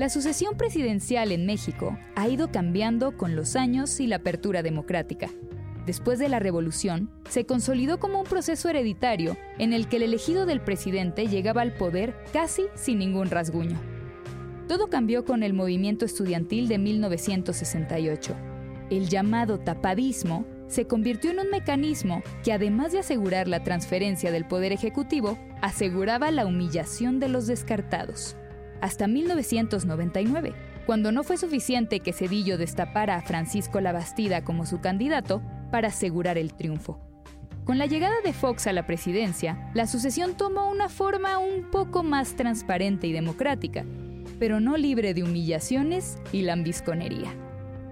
La sucesión presidencial en México ha ido cambiando con los años y la apertura democrática. Después de la revolución, se consolidó como un proceso hereditario en el que el elegido del presidente llegaba al poder casi sin ningún rasguño. Todo cambió con el movimiento estudiantil de 1968. El llamado tapadismo se convirtió en un mecanismo que además de asegurar la transferencia del poder ejecutivo, aseguraba la humillación de los descartados hasta 1999, cuando no fue suficiente que Cedillo destapara a Francisco Labastida como su candidato para asegurar el triunfo. Con la llegada de Fox a la presidencia, la sucesión tomó una forma un poco más transparente y democrática, pero no libre de humillaciones y lambisconería.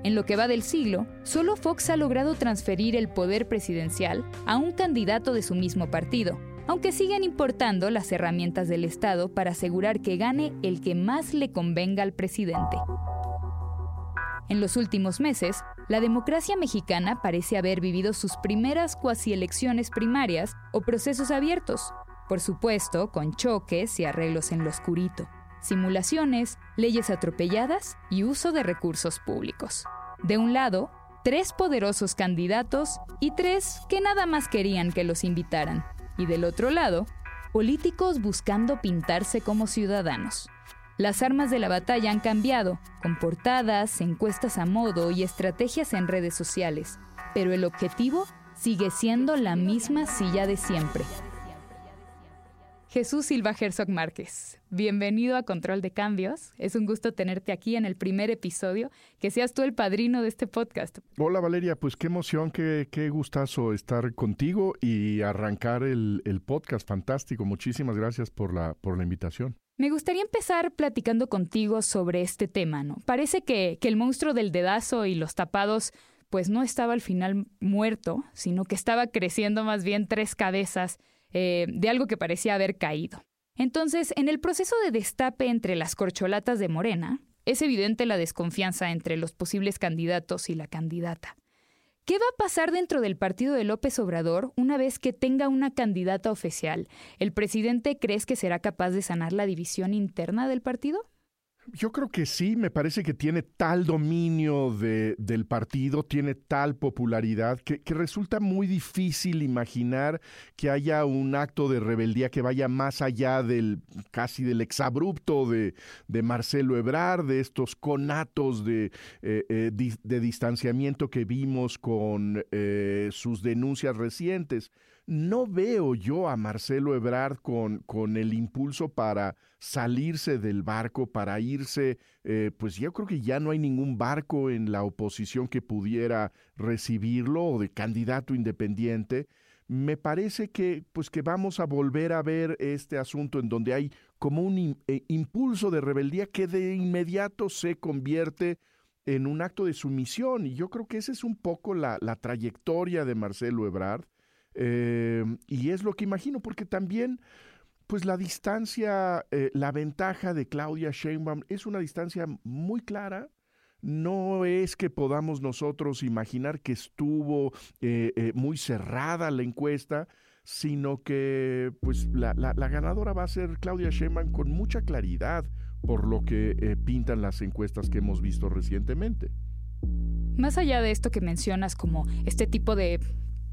En lo que va del siglo, solo Fox ha logrado transferir el poder presidencial a un candidato de su mismo partido, aunque siguen importando las herramientas del Estado para asegurar que gane el que más le convenga al presidente. En los últimos meses, la democracia mexicana parece haber vivido sus primeras cuasi elecciones primarias o procesos abiertos, por supuesto con choques y arreglos en lo oscurito, simulaciones, leyes atropelladas y uso de recursos públicos. De un lado, tres poderosos candidatos y tres que nada más querían que los invitaran y del otro lado, políticos buscando pintarse como ciudadanos. Las armas de la batalla han cambiado, con portadas, encuestas a modo y estrategias en redes sociales, pero el objetivo sigue siendo la misma silla de siempre, Jesús Silva Herzog Márquez, bienvenido a Control de Cambios. Es un gusto tenerte aquí en el primer episodio, que seas tú el padrino de este podcast. Hola Valeria, pues qué emoción, qué, qué gustazo estar contigo y arrancar el, podcast. Fantástico, muchísimas gracias por la, por la invitación. Me gustaría empezar platicando contigo sobre este tema, ¿no? Parece que, que el monstruo del dedazo y los tapados pues no estaba al final muerto, sino que estaba creciendo más bien tres cabezas eh, de algo que parecía haber caído. Entonces, en el proceso de destape entre las corcholatas de Morena, es evidente la desconfianza entre los posibles candidatos y la candidata. ¿Qué va a pasar dentro del partido de López Obrador una vez que tenga una candidata oficial? ¿El presidente crees que será capaz de sanar la división interna del partido? Yo creo que sí, me parece que tiene tal dominio de, del partido, tiene tal popularidad, que, resulta muy difícil imaginar que haya un acto de rebeldía que vaya más allá del casi del exabrupto de, de Marcelo Ebrard, de estos conatos de, eh, eh, de distanciamiento que vimos con eh, sus denuncias recientes. No veo yo a Marcelo Ebrard con, con el impulso para salirse del barco, para irse, eh, pues yo creo que ya no hay ningún barco en la oposición que pudiera recibirlo o de candidato independiente. Me parece que, pues que vamos a volver a ver este asunto en donde hay como un eh, impulso de rebeldía que de inmediato se convierte en un acto de sumisión. Y yo creo que esa es un poco la, la trayectoria de Marcelo Ebrard. Eh, y es lo que imagino, porque también, pues la distancia, eh, la ventaja de Claudia Sheinbaum es una distancia muy clara. No es que podamos nosotros imaginar que estuvo eh, muy cerrada la encuesta, sino que pues la, la, ganadora va a ser Claudia Sheinbaum con mucha claridad por lo que pintan las encuestas que hemos visto recientemente. Más allá de esto que mencionas como este tipo de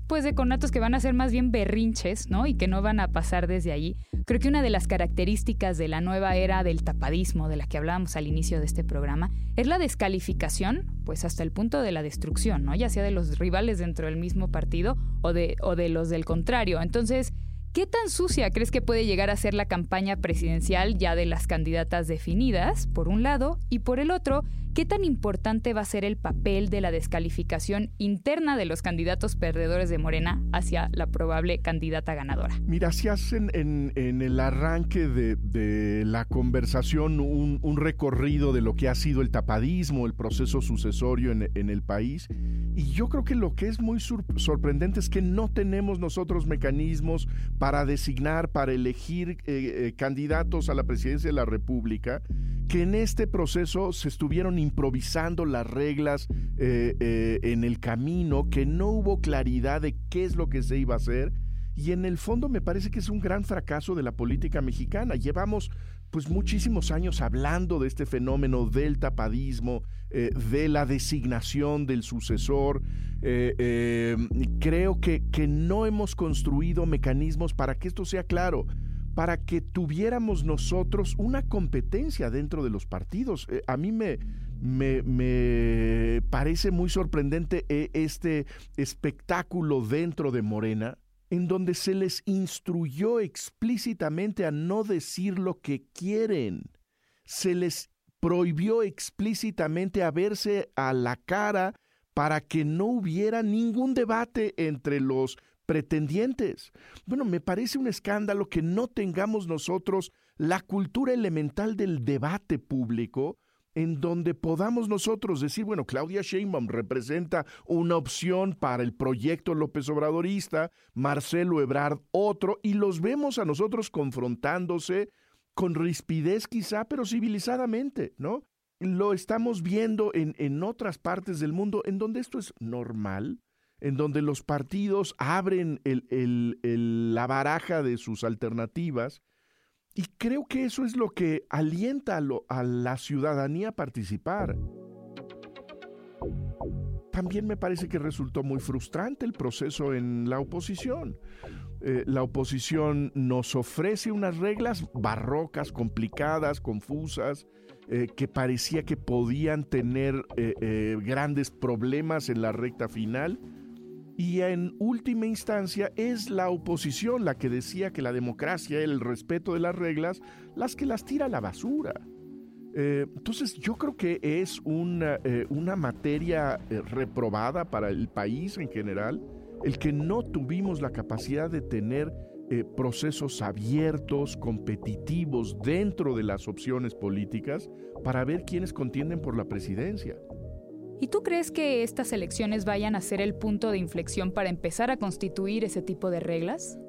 pues de conatos que van a ser más bien berrinches, ¿no? Y que no van a pasar desde allí. Creo que una de las características de la nueva era del tapadismo, de la que hablábamos al inicio de este programa, es la descalificación, pues hasta el punto de la destrucción, ¿no? Ya sea de los rivales dentro del mismo partido o de, o de los del contrario. Entonces, ¿Qué tan sucia crees que puede llegar a ser la campaña presidencial ya de las candidatas definidas, por un lado, y por el otro, ¿qué tan importante va a ser el papel de la descalificación interna de los candidatos perdedores de Morena hacia la probable candidata ganadora? Mira, si hacen en, el arranque de, la conversación un, recorrido de lo que ha sido el tapadismo, el proceso sucesorio en, el país, y yo creo que lo que es muy sorprendente es que no tenemos nosotros mecanismos para designar, para elegir eh, eh, candidatos a la presidencia de la República, que en este proceso se estuvieron improvisando las reglas eh, en el camino, que no hubo claridad de qué es lo que se iba a hacer. Y en el fondo me parece que es un gran fracaso de la política mexicana. Llevamos pues muchísimos años hablando de este fenómeno del tapadismo, eh, de la designación del sucesor. Eh, eh, creo que, que no hemos construido mecanismos para que esto sea claro para que tuviéramos nosotros una competencia dentro de los partidos. a mí me, me, me, parece muy sorprendente este espectáculo dentro de Morena, en donde se les instruyó explícitamente a no decir lo que quieren. Se les prohibió explícitamente a verse a la cara para que no hubiera ningún debate entre los pretendientes. Bueno, me parece un escándalo que no tengamos nosotros la cultura elemental del debate público en donde podamos nosotros decir, bueno, Claudia Sheinbaum representa una opción para el proyecto López Obradorista, Marcelo Ebrard otro, y los vemos a nosotros confrontándose con rispidez quizá, pero civilizadamente, ¿no? Lo estamos viendo en, en otras partes del mundo en donde esto es normal, en donde los partidos abren la baraja de sus alternativas, y creo que eso es lo que alienta a, la ciudadanía a participar. También me parece que resultó muy frustrante el proceso en la oposición. Eh, la oposición nos ofrece unas reglas barrocas, complicadas, confusas, eh, que parecía que podían tener eh, grandes problemas en la recta final y en última instancia es la oposición la que decía que la democracia, el respeto de las reglas, las que las tira a la basura. Eh, entonces yo creo que es una, eh, una materia eh, reprobada para el país en general, el que no tuvimos la capacidad de tener procesos abiertos, competitivos dentro de las opciones políticas para ver quiénes contienden por la presidencia. ¿Y tú crees que estas elecciones vayan a ser el punto de inflexión para empezar a constituir ese tipo de reglas?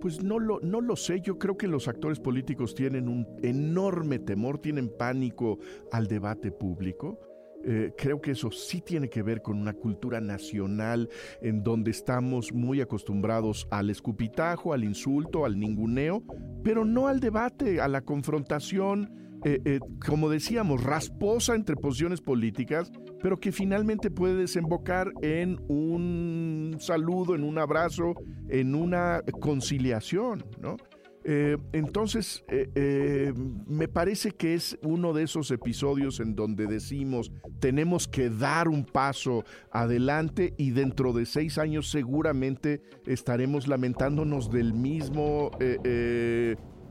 Pues no lo, no lo sé, yo creo que los actores políticos tienen un enorme temor, tienen pánico al debate público. Eh, creo que eso sí tiene que ver con una cultura nacional en donde estamos muy acostumbrados al escupitajo, al insulto, al ninguneo, pero no al debate, a la confrontación, eh, eh, como decíamos, rasposa entre posiciones políticas, pero que finalmente puede desembocar en un saludo, en un abrazo, en una conciliación, ¿no? Eh, entonces, me parece que es uno de esos episodios en donde decimos, tenemos que dar un paso adelante y dentro de seis años seguramente estaremos lamentándonos del mismo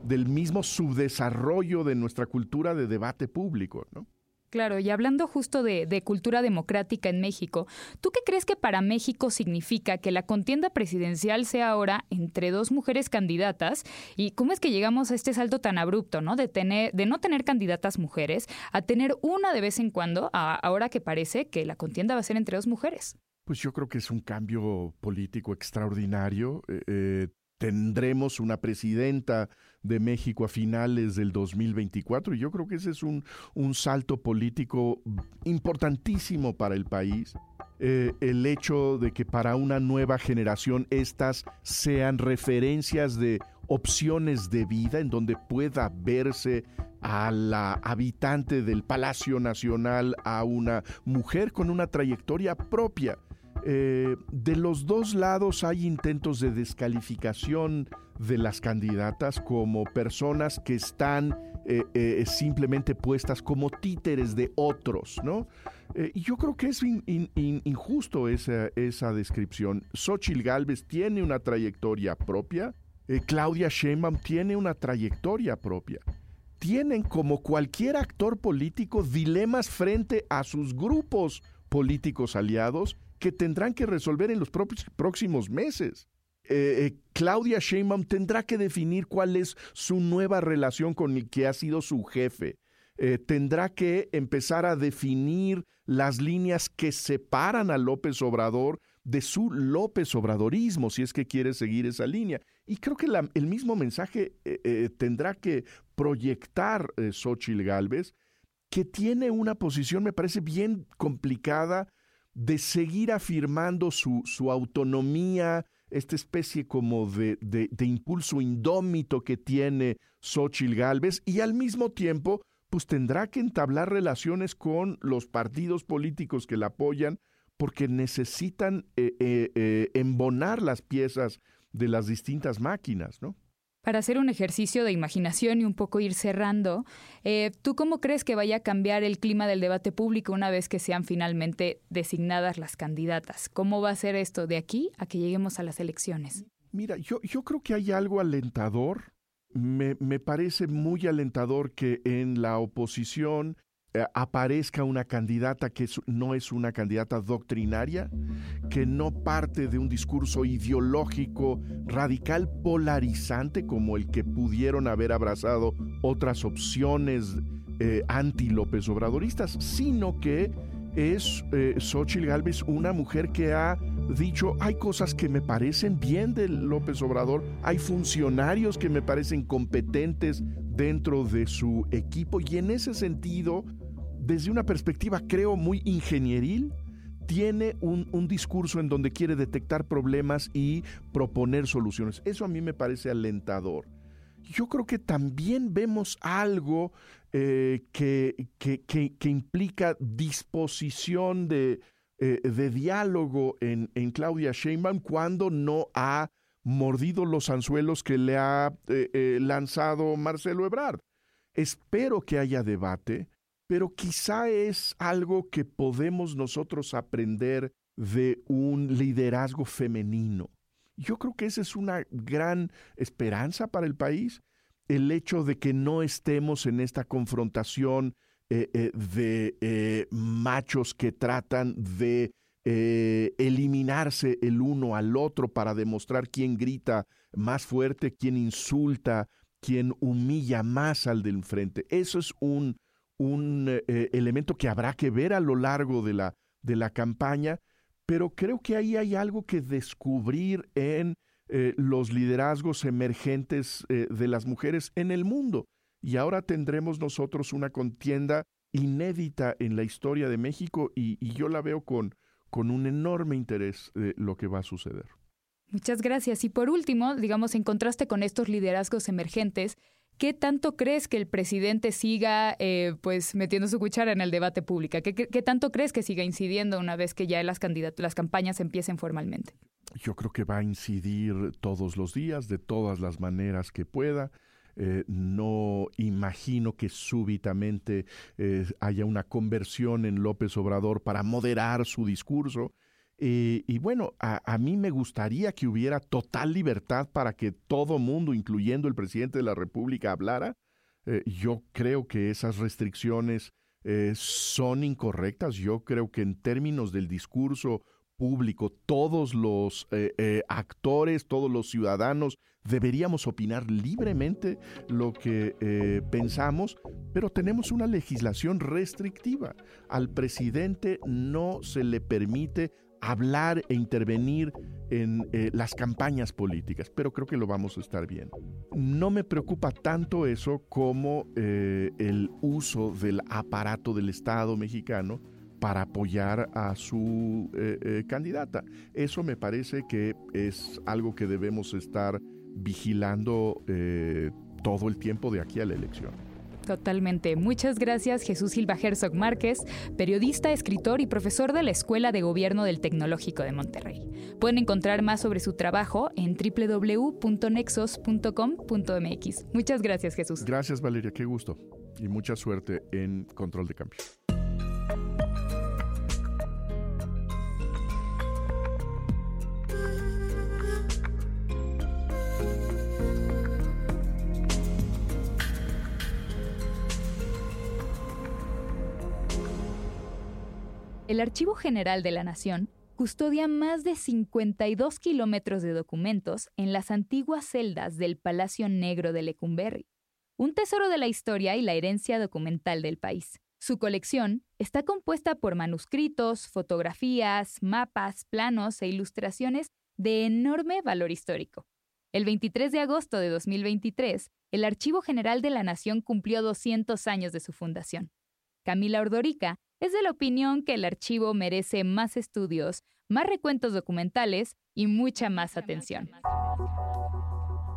del mismo subdesarrollo de nuestra cultura de debate público, ¿no? Claro, y hablando justo de, cultura democrática en México, ¿tú qué crees que para México significa que la contienda presidencial sea ahora entre dos mujeres candidatas? ¿Y cómo es que llegamos a este salto tan abrupto, ¿no? De, tener, de no tener candidatas mujeres a tener una de vez en cuando, ahora que parece que la contienda va a ser entre dos mujeres. Pues yo creo que es un cambio político extraordinario. Eh, eh, tendremos una presidenta de México a finales del 2024 y yo creo que ese es un, un salto político importantísimo para el país. Eh, el hecho de que para una nueva generación estas sean referencias de opciones de vida en donde pueda verse a la habitante del Palacio Nacional, a una mujer con una trayectoria propia eh, de los dos lados hay intentos de descalificación de las candidatas como personas que están eh, eh, simplemente puestas como títeres de otros, ¿no? yo creo que es injusto esa, esa descripción. Xochitl Galvez tiene una trayectoria propia, Claudia Sheinbaum tiene una trayectoria propia. tienen, como cualquier actor político, dilemas frente a sus grupos políticos aliados que tendrán que resolver en los próximos meses. Eh, eh, Claudia Sheinbaum tendrá que definir cuál es su nueva relación con el que ha sido su jefe. Eh, tendrá que empezar a definir las líneas que separan a López Obrador de su López Obradorismo, si es que quiere seguir esa línea. Y creo que el mismo mensaje tendrá que proyectar Xochitl Gálvez, que tiene una posición, me parece, bien complicada de seguir afirmando su, su autonomía, esta especie como de, de, impulso indómito que tiene Xochitl Galvez y al mismo tiempo pues tendrá que entablar relaciones con los partidos políticos que la apoyan porque necesitan eh, eh, eh, embonar las piezas de las distintas máquinas, ¿no? Para hacer un ejercicio de imaginación y un poco ir cerrando, eh, ¿tú cómo crees que vaya a cambiar el clima del debate público una vez que sean finalmente designadas las candidatas? ¿Cómo va a ser esto de aquí a que lleguemos a las elecciones? Mira, yo, yo creo que hay algo alentador. Me, me parece muy alentador que en la oposición aparezca una candidata que no es una candidata doctrinaria, que no parte de un discurso ideológico radical polarizante como el que pudieron haber abrazado otras opciones eh, anti-López Obradoristas, sino que es eh, Xochitl una mujer que ha dicho, hay cosas que me parecen bien de López Obrador, hay funcionarios que me parecen competentes dentro de su equipo y en ese sentido desde una perspectiva, creo, muy ingenieril, tiene un, discurso en donde quiere detectar problemas y proponer soluciones. Eso a mí me parece alentador. Yo creo que también vemos algo eh, que, que, implica disposición de, eh, de diálogo en, en, Claudia Sheinbaum cuando no ha mordido los anzuelos que le ha eh, lanzado Marcelo Ebrard. Espero que haya debate pero quizá es algo que podemos nosotros aprender de un liderazgo femenino. Yo creo que esa es una gran esperanza para el país, el hecho de que no estemos en esta confrontación eh, eh, de eh, machos que tratan de eliminarse el uno al otro para demostrar quién grita más fuerte, quién insulta, quién humilla más al del frente. Eso es un, un eh, elemento que habrá que ver a lo largo de la, de la campaña, pero creo que ahí hay algo que descubrir en eh, los liderazgos emergentes eh, de las mujeres en el mundo. Y ahora tendremos nosotros una contienda inédita en la historia de México y, yo la veo con, con un enorme interés lo que va a suceder. Muchas gracias. Y por último, digamos, en contraste con estos liderazgos emergentes, ¿Qué tanto crees que el presidente siga eh, pues metiendo su cuchara en el debate público? ¿Qué, tanto crees que siga incidiendo una vez que ya las, las campañas empiecen formalmente? Yo creo que va a incidir todos los días, de todas las maneras que pueda. Eh, no imagino que súbitamente eh, haya una conversión en López Obrador para moderar su discurso. Eh, y bueno, a, mí me gustaría que hubiera total libertad para que todo mundo, incluyendo el presidente de la República, hablara. Eh, yo creo que esas restricciones eh, son incorrectas. Yo creo que en términos del discurso público, todos los actores, todos los ciudadanos deberíamos opinar libremente lo que pensamos, pero tenemos una legislación restrictiva. Al presidente no se le permite hablar e intervenir en eh, las campañas políticas, pero creo que lo vamos a estar bien. No me preocupa tanto eso como eh, el uso del aparato del Estado mexicano para apoyar a su eh, candidata. Eso me parece que es algo que debemos estar vigilando todo el tiempo de aquí a la elección. Totalmente. Muchas gracias Jesús Silva Herzog Márquez, periodista, escritor y profesor de la Escuela de Gobierno del Tecnológico de Monterrey. Pueden encontrar más sobre su trabajo en www.nexos.com.mx. Muchas gracias Jesús. Gracias Valeria, qué gusto. Y mucha suerte en Control de Cambio. El Archivo General de la Nación custodia más de 52 kilómetros de documentos en las antiguas celdas del Palacio Negro de Lecumberri, un tesoro de la historia y la herencia documental del país. Su colección está compuesta por manuscritos, fotografías, mapas, planos e ilustraciones de enorme valor histórico. El 23 de agosto de 2023, el Archivo General de la Nación cumplió 200 años de su fundación. Camila Ordorica es de la opinión que el archivo merece más estudios, más recuentos documentales y mucha más atención.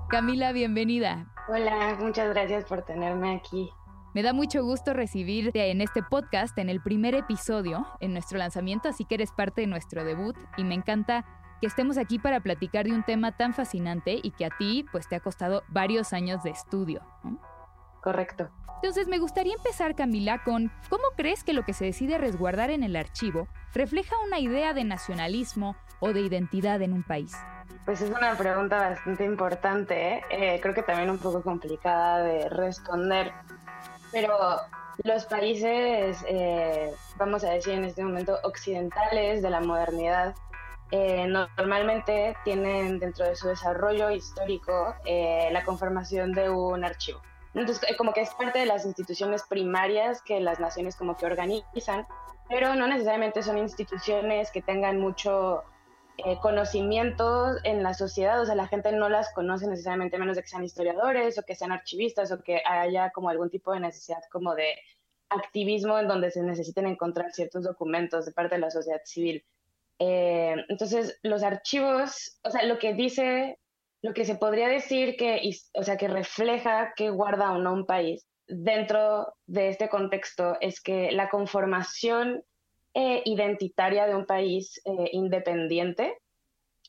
Camila, bienvenida. Hola, muchas gracias por tenerme aquí. Me da mucho gusto recibirte en este podcast, en el primer episodio, en nuestro lanzamiento, así que eres parte de nuestro debut y me encanta que estemos aquí para platicar de un tema tan fascinante y que a ti pues te ha costado varios años de estudio. Correcto. Entonces me gustaría empezar, Camila, con ¿cómo crees que lo que se decide resguardar en el archivo refleja una idea de nacionalismo o de identidad en un país? Pues es una pregunta bastante importante, ¿eh? Eh, creo que también un poco complicada de responder, pero los países, eh, vamos a decir en este momento, occidentales de la modernidad, normalmente tienen dentro de su desarrollo histórico la conformación de un archivo. Entonces, eh, como que es parte de las instituciones primarias que las naciones como que organizan, pero no necesariamente son instituciones que tengan mucho eh, en la sociedad, o sea, la gente no las conoce necesariamente menos de que sean historiadores o que sean archivistas o que haya como algún tipo de necesidad como de activismo en donde se necesiten encontrar ciertos documentos de parte de la sociedad civil. Eh, entonces, los archivos, o sea, lo que dice lo que se podría decir que, o sea, que refleja que guarda o no un país dentro de este contexto es que la conformación eh, identitaria de un país eh, independiente,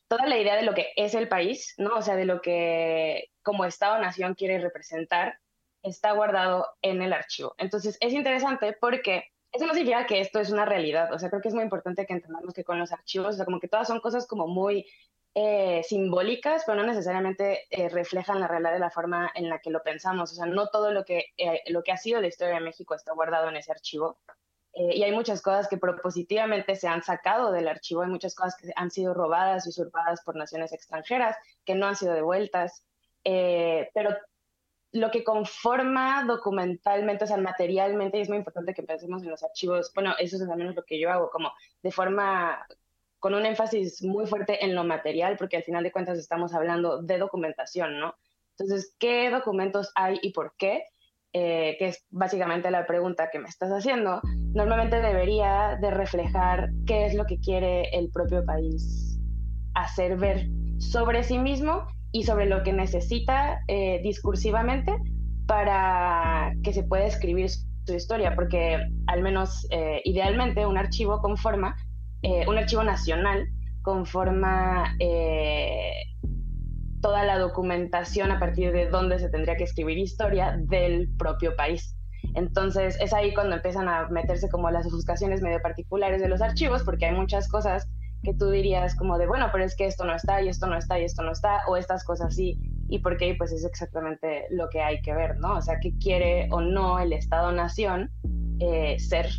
toda la idea de lo que es el país, ¿no? O sea, de lo que como Estado-nación quiere representar, está guardado en el archivo. Entonces, es interesante porque eso no significa que esto es una realidad. O sea, creo que es muy importante que entendamos que con los archivos, o sea, como que todas son cosas como muy eh, simbólicas, pero no necesariamente eh, reflejan la realidad de la forma en la que lo pensamos. O sea, no todo lo que, eh, lo que ha sido la historia de México está guardado en ese archivo. y hay muchas cosas que propositivamente se han sacado del archivo, hay muchas cosas que han sido robadas usurpadas por naciones extranjeras, que no han sido devueltas. pero lo que conforma documentalmente, o sea, materialmente, y es muy importante que pensemos en los archivos, bueno, eso es menos lo que yo hago, como de forma con un énfasis muy fuerte en lo material, porque al final de cuentas estamos hablando de documentación, ¿no? Entonces, ¿qué documentos hay y por qué? Eh, que es básicamente la pregunta que me estás haciendo, normalmente debería de reflejar qué es lo que quiere el propio país hacer ver sobre sí mismo y sobre lo que necesita eh, discursivamente para que se pueda escribir su historia, porque al menos eh, idealmente un archivo conforma eh, un archivo nacional conforma eh, toda la documentación a partir de dónde se tendría que escribir historia del propio país. Entonces es ahí cuando empiezan a meterse como las ofuscaciones medio particulares de los archivos, porque hay muchas cosas que tú dirías como de, bueno, pero es que esto no está y esto no está y esto no está, o estas cosas sí, y por qué, pues es exactamente lo que hay que ver, ¿no? O sea, qué quiere o no el Estado-Nación eh, ser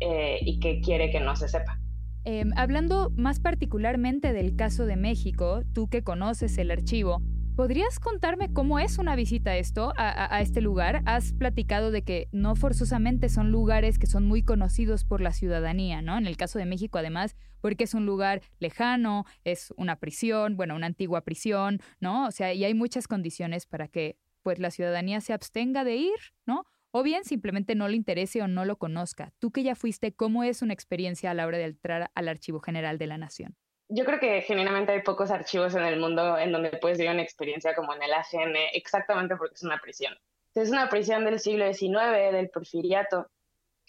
y qué quiere que no se sepa. Em, hablando más particularmente del caso de México, tú que conoces el archivo, ¿podrías contarme cómo es una visita a esto, a, este lugar? Has platicado de que no forzosamente son lugares que son muy conocidos por la ciudadanía, ¿no? En el caso de México, además, porque es un lugar lejano, es una prisión, bueno, una antigua prisión, ¿no? O sea, y hay muchas condiciones para que pues la ciudadanía se abstenga de ir, ¿no? O bien simplemente no le interese o no lo conozca. Tú que ya fuiste, ¿cómo es una experiencia a la hora de entrar al Archivo General de la Nación? Yo creo que genuinamente hay pocos archivos en el mundo en donde puedes vivir una experiencia como en el AGN, exactamente porque es una prisión. Es una prisión del siglo XIX, del porfiriato,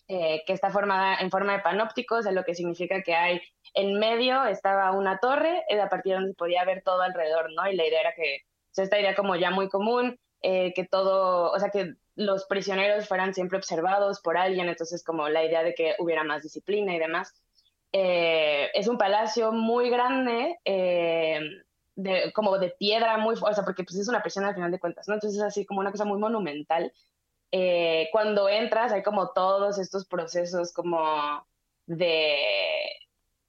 eh, que está formada en forma de panópticos, lo que significa que hay en medio estaba una torre, a partir de donde podía ver todo alrededor, ¿no? Y la idea era que, o sea, esta idea como ya muy común, eh, que todo, o sea, que los prisioneros fueran siempre observados por alguien, entonces como la idea de que hubiera más disciplina y demás. Eh, es un palacio muy grande, eh, de, como de piedra, muy, o sea, porque pues es una prisión al final de cuentas, ¿no? Entonces es así como una cosa muy monumental. Eh, cuando entras hay como todos estos procesos como de,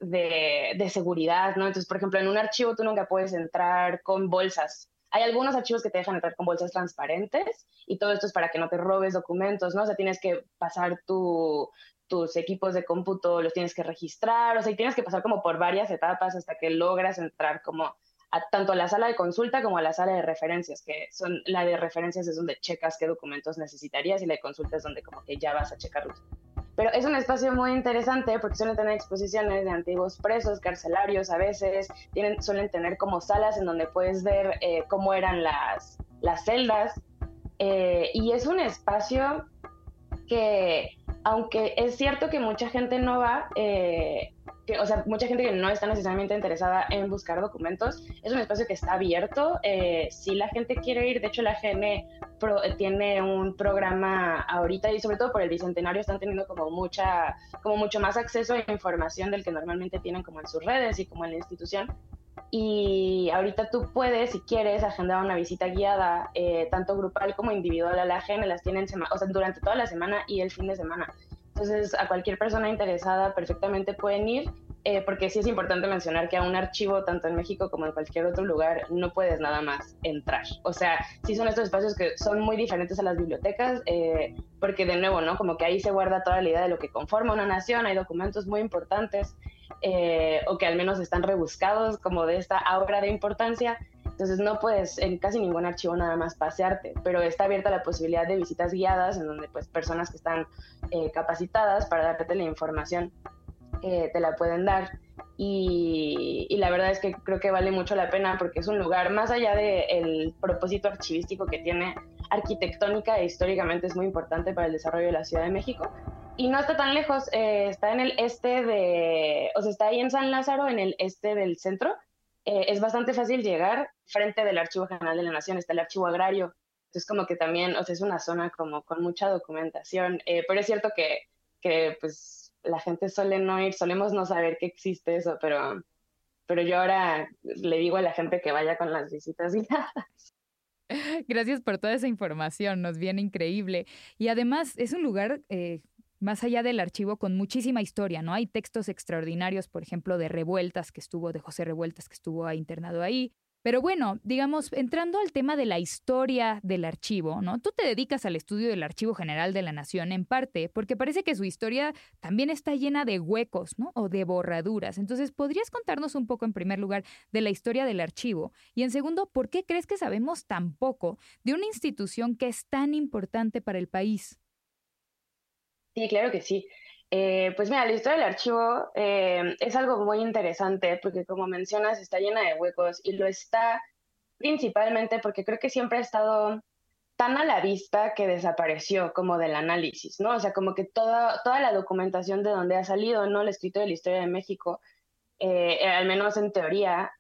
de, seguridad, ¿no? Entonces, por ejemplo, en un archivo tú nunca puedes entrar con bolsas. Hay algunos archivos que te dejan entrar con bolsas transparentes y todo esto es para que no te robes documentos, ¿no? O sea, tienes que pasar tu, tus equipos de cómputo, los tienes que registrar, o sea, y tienes que pasar como por varias etapas hasta que logras entrar como tanto a la sala de consulta como a la sala de referencias, que son la de referencias es donde checas qué documentos necesitarías y la de consulta es donde como que ya vas a checarlos. Pero es un espacio muy interesante porque suelen tener exposiciones de antiguos presos, carcelarios a veces, suelen tener como salas en donde puedes ver eh, cómo eran las, las celdas. Eh, y es un espacio que, aunque es cierto que mucha gente no va, eh, que, o sea, mucha gente que no está necesariamente interesada en buscar documentos, es un espacio que está abierto. Eh, si la gente quiere ir, de hecho la GN tiene un programa ahorita y sobre todo por el bicentenario están teniendo como mucha, como mucho más acceso a información del que normalmente tienen como en sus redes y como en la institución. Y ahorita tú puedes, si quieres, agendar una visita guiada, eh, tanto grupal como individual a la GN, las tienen o sea, durante toda la semana y el fin de semana. Entonces, a cualquier persona interesada perfectamente pueden ir, eh, porque sí es importante mencionar que a un archivo, tanto en México como en cualquier otro lugar, no puedes nada más entrar. O sea, sí son estos espacios que son muy diferentes a las bibliotecas, eh, porque de nuevo, ¿no? Como que ahí se guarda toda la idea de lo que conforma una nación, hay documentos muy importantes, eh, o que al menos están rebuscados como de esta obra de importancia, entonces no puedes en casi ningún archivo nada más pasearte, pero está abierta la posibilidad de visitas guiadas en donde pues personas que están eh, capacitadas para darte la información eh, te la pueden dar. Y, la verdad es que creo que vale mucho la pena porque es un lugar, más allá del propósito archivístico que tiene, arquitectónica e históricamente es muy importante para el desarrollo de la Ciudad de México. Y no está tan lejos, eh, está en el este de, o sea, está ahí en San Lázaro, en el este del centro, eh, es bastante fácil llegar frente del Archivo General de la Nación, está el Archivo Agrario, entonces como que también, o sea, es una zona como con mucha documentación, eh, pero es cierto que, que pues la gente suele no ir, solemos no saber que existe eso, pero, pero yo ahora le digo a la gente que vaya con las visitas. Gracias por toda esa información, nos viene increíble. Y además es un lugar eh, más allá del archivo con muchísima historia, ¿no? Hay textos extraordinarios, por ejemplo, de Revueltas, que estuvo, de José Revueltas, que estuvo internado ahí. Pero bueno, digamos, entrando al tema de la historia del archivo, ¿no? Tú te dedicas al estudio del Archivo General de la Nación en parte porque parece que su historia también está llena de huecos, ¿no? O de borraduras. Entonces, ¿podrías contarnos un poco, en primer lugar, de la historia del archivo? Y en segundo, ¿por qué crees que sabemos tan poco de una institución que es tan importante para el país? Sí, claro que sí. Eh, pues mira, la historia del archivo eh, es algo muy interesante porque como mencionas está llena de huecos y lo está principalmente porque creo que siempre ha estado tan a la vista que desapareció como del análisis, ¿no? O sea, como que toda, toda la documentación de donde ha salido, ¿no? El escrito de la historia de México, eh, al menos en teoría,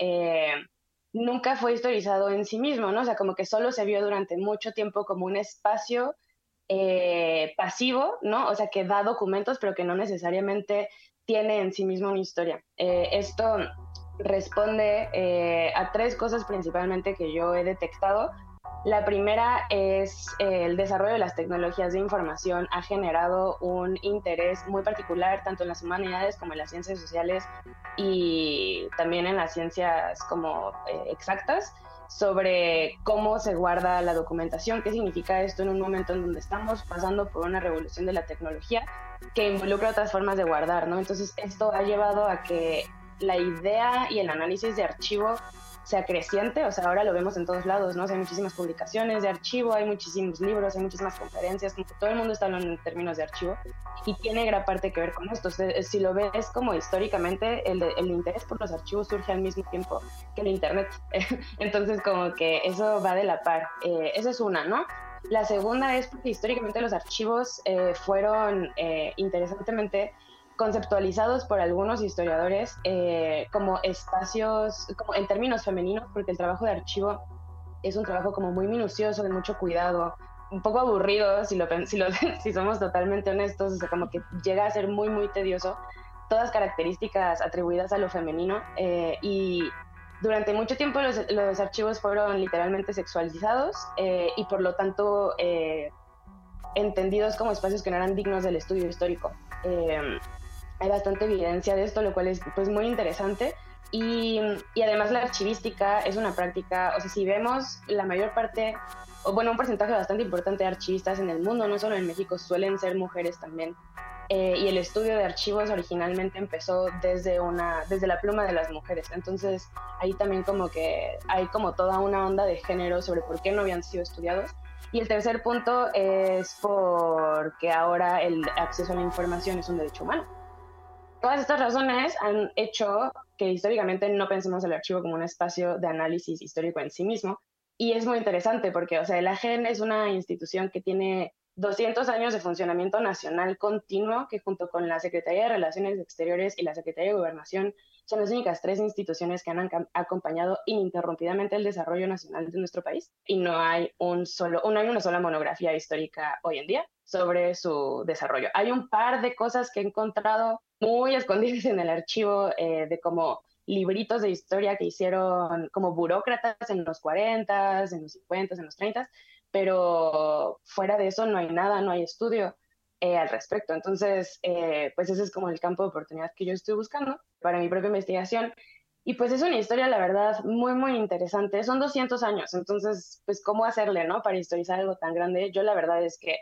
nunca fue historizado en sí mismo, ¿no? O sea, como que solo se vio durante mucho tiempo como un espacio eh, pasivo, ¿no? O sea, que da documentos, pero que no necesariamente tiene en sí mismo una historia. Eh, esto responde eh, a tres cosas principalmente que yo he detectado. La primera es el desarrollo de las tecnologías de información ha generado un interés muy particular tanto en las humanidades como en las ciencias sociales y también en las ciencias como exactas sobre cómo se guarda la documentación, qué significa esto en un momento en donde estamos pasando por una revolución de la tecnología que involucra otras formas de guardar, ¿no? Entonces esto ha llevado a que la idea y el análisis de archivo sea creciente, o sea, ahora lo vemos en todos lados, ¿no? hay muchísimas publicaciones de archivo, hay muchísimos libros, hay muchísimas conferencias, como que todo el mundo está hablando en términos de archivo y tiene gran parte que ver con esto. si lo ves como históricamente, el, el interés por los archivos surge al mismo tiempo que el Internet. Entonces, como que eso va de la par. Eh, esa es una, ¿no? La segunda es porque históricamente los archivos eh, fueron eh, interesantemente conceptualizados por algunos historiadores eh, como espacios, como en términos femeninos, porque el trabajo de archivo es un trabajo como muy minucioso, de mucho cuidado, un poco aburrido, si, lo, si, si somos totalmente honestos, o sea, como que llega a ser muy, muy tedioso, todas características atribuidas a lo femenino eh, y durante mucho tiempo los, archivos fueron literalmente sexualizados eh, y por lo tanto entendidos como espacios que no eran dignos del estudio histórico hay bastante evidencia de esto, lo cual es pues muy interesante. Y, y, además la archivística es una práctica, o sea, si vemos la mayor parte, o bueno, un porcentaje bastante importante de archivistas en el mundo, no solo en México, suelen ser mujeres también. Eh, y el estudio de archivos originalmente empezó desde, una, desde la pluma de las mujeres. Entonces ahí también como que hay como toda una onda de género sobre por qué no habían sido estudiados. Y el tercer punto es porque ahora el acceso a la información es un derecho humano. Todas estas razones han hecho que históricamente no pensemos el archivo como un espacio de análisis histórico en sí mismo. Y es muy interesante porque, o sea, el AGEN es una institución que tiene 200 años de funcionamiento nacional continuo que junto con la Secretaría de Relaciones Exteriores y la Secretaría de Gobernación son las únicas tres instituciones que han acompañado ininterrumpidamente el desarrollo nacional de nuestro país y no hay un solo no hay una sola monografía histórica hoy en día sobre su desarrollo. Hay un par de cosas que he encontrado muy escondidas en el archivo eh, de como libritos de historia que hicieron como burócratas en los 40, en los 50, en los 30, pero fuera de eso no hay nada, no hay estudio eh, al respecto. Entonces, eh, pues ese es como el campo de oportunidad que yo estoy buscando para mi propia investigación. Y pues es una historia, la verdad, muy, muy interesante. Son 200 años, entonces, pues, ¿cómo hacerle, no? Para historizar algo tan grande. Yo la verdad es que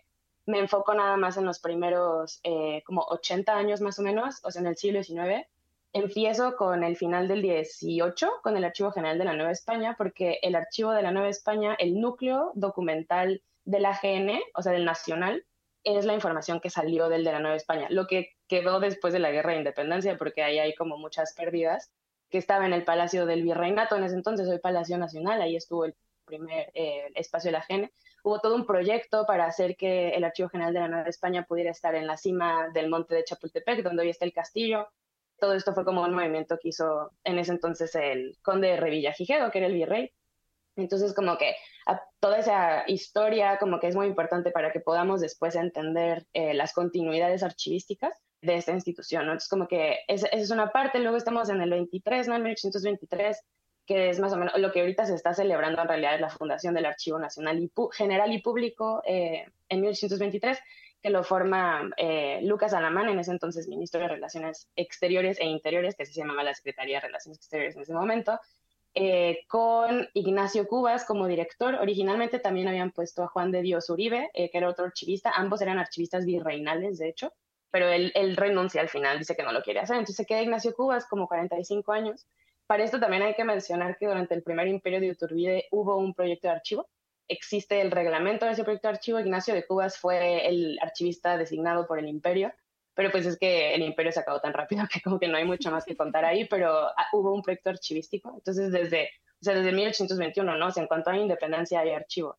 me enfoco nada más en los primeros eh, como 80 años más o menos, o sea, en el siglo XIX Empiezo con el final del 18, con el Archivo General de la Nueva España, porque el Archivo de la Nueva España, el núcleo documental de la AGN, o sea, del Nacional, es la información que salió del de la Nueva España, lo que quedó después de la Guerra de Independencia, porque ahí hay como muchas pérdidas, que estaba en el Palacio del Virreinato en ese entonces, hoy Palacio Nacional, ahí estuvo el primer eh, espacio de la AGN. Hubo todo un proyecto para hacer que el Archivo General de la Nueva España pudiera estar en la cima del monte de Chapultepec, donde hoy está el castillo, todo esto fue como un movimiento que hizo en ese entonces el conde de Revillagigedo, que era el virrey. Entonces, como que toda esa historia como que es muy importante para que podamos después entender eh, las continuidades archivísticas de esta institución, Entonces, como que esa es una parte, luego estamos en el 23, ¿no? En 1823, que es más o menos lo que ahorita se está celebrando en realidad es la fundación del Archivo Nacional y General y Público eh, en 1823, que lo forma eh, Lucas Alamán, en ese entonces ministro de Relaciones Exteriores e Interiores, que se llamaba la Secretaría de Relaciones Exteriores en ese momento, eh, con Ignacio Cubas como director. Originalmente también habían puesto a Juan de Dios Uribe, que era otro archivista. Ambos eran archivistas virreinales, de hecho, pero él, él, renuncia al final, dice que no lo quiere hacer. Entonces se queda Ignacio Cubas como 45 años. Para esto también hay que mencionar que durante el primer imperio de Iturbide hubo un proyecto de archivo existe el reglamento de ese proyecto de archivo. Ignacio de Cubas fue el archivista designado por el imperio, pero pues es que el imperio se acabó tan rápido que como que no hay mucho más que contar ahí, pero ah, hubo un proyecto archivístico. Entonces desde, o sea, desde 1821, ¿no? O sea, en cuanto a independencia hay archivo.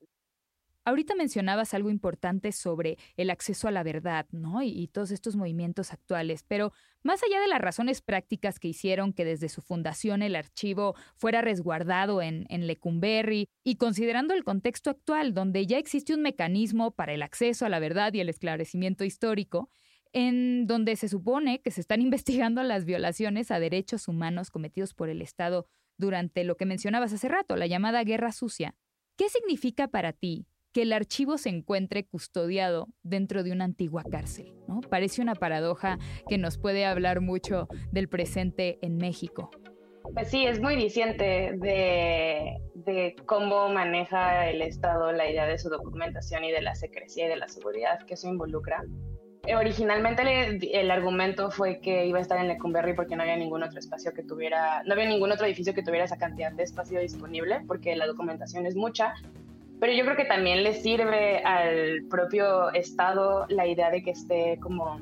Ahorita mencionabas algo importante sobre el acceso a la verdad, ¿no? Y, todos estos movimientos actuales, pero más allá de las razones prácticas que hicieron que desde su fundación el archivo fuera resguardado en, en Lecumberri y considerando el contexto actual, donde ya existe un mecanismo para el acceso a la verdad y el esclarecimiento histórico, en donde se supone que se están investigando las violaciones a derechos humanos cometidos por el Estado durante lo que mencionabas hace rato, la llamada Guerra Sucia. ¿Qué significa para ti que el archivo se encuentre custodiado dentro de una antigua cárcel. ¿no? Parece una paradoja que nos puede hablar mucho del presente en México. Pues sí, es muy diciente de, de, cómo maneja el Estado la idea de su documentación y de la secrecía y de la seguridad que eso involucra. Originalmente el, argumento fue que iba a estar en Lecumberri porque no había ningún otro espacio que tuviera, no había ningún otro edificio que tuviera esa cantidad de espacio disponible porque la documentación es mucha pero yo creo que también le sirve al propio Estado la idea de que esté como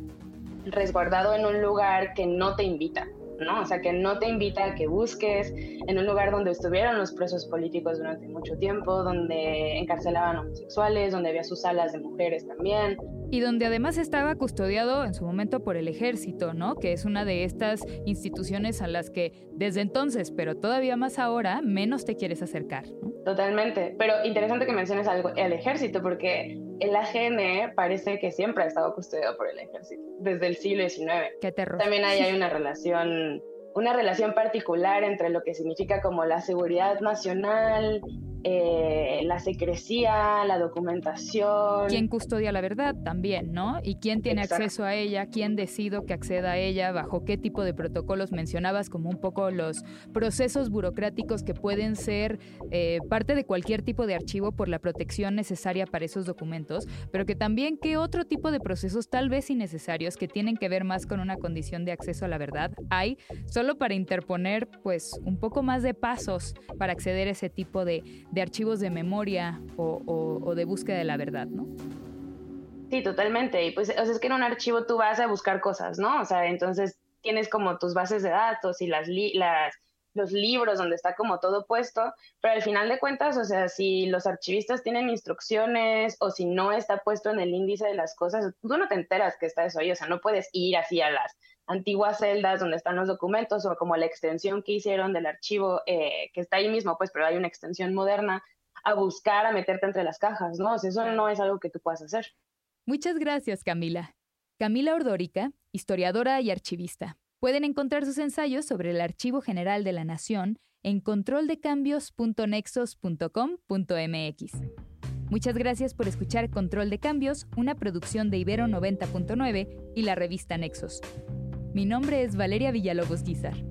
resguardado en un lugar que no te invita, ¿no? O sea, que no te invita a que busques en un lugar donde estuvieron los presos políticos durante mucho tiempo, donde encarcelaban homosexuales, donde había sus salas de mujeres también, y donde además estaba custodiado en su momento por el ejército, ¿no? Que es una de estas instituciones a las que desde entonces, pero todavía más ahora, menos te quieres acercar. Totalmente, pero interesante que menciones algo, el ejército, porque el AGN parece que siempre ha estado custodiado por el ejército, desde el siglo XIX. Qué terror. También ahí hay una relación una relación particular entre lo que significa como la seguridad nacional eh, la secrecía, la documentación. ¿Quién custodia la verdad también, no? ¿Y quién tiene acceso a ella? ¿Quién decido que acceda a ella? ¿Bajo qué tipo de protocolos mencionabas como un poco los procesos burocráticos que pueden ser eh, parte de cualquier tipo de archivo por la protección necesaria para esos documentos, pero que también qué otro tipo de procesos tal vez innecesarios que tienen que ver más con una condición de acceso a la verdad hay solo para interponer pues un poco más de pasos para acceder a ese tipo de, archivos de memoria o, de búsqueda de la verdad, ¿no? Sí, totalmente. Y pues, o sea, es que en un archivo tú vas a buscar cosas, ¿no? O sea, entonces tienes como tus bases de datos y las, las los libros donde está como todo puesto, pero al final de cuentas, o sea, si los archivistas tienen instrucciones o si no está puesto en el índice de las cosas, tú no te enteras que está eso ahí, o sea, no puedes ir así a las antiguas celdas donde están los documentos o como la extensión que hicieron del archivo eh, que está ahí mismo, pues, pero hay una extensión moderna, a buscar, a meterte entre las cajas, ¿no? O sea, eso no es algo que tú puedas hacer. Muchas gracias, Camila. Camila Ordórica, historiadora y archivista. Pueden encontrar sus ensayos sobre el Archivo General de la Nación en controldecambios.nexos.com.mx. Muchas gracias por escuchar Control de Cambios, una producción de Ibero 90.9 y la revista Nexos. Mi nombre es Valeria Villalobos Guizar.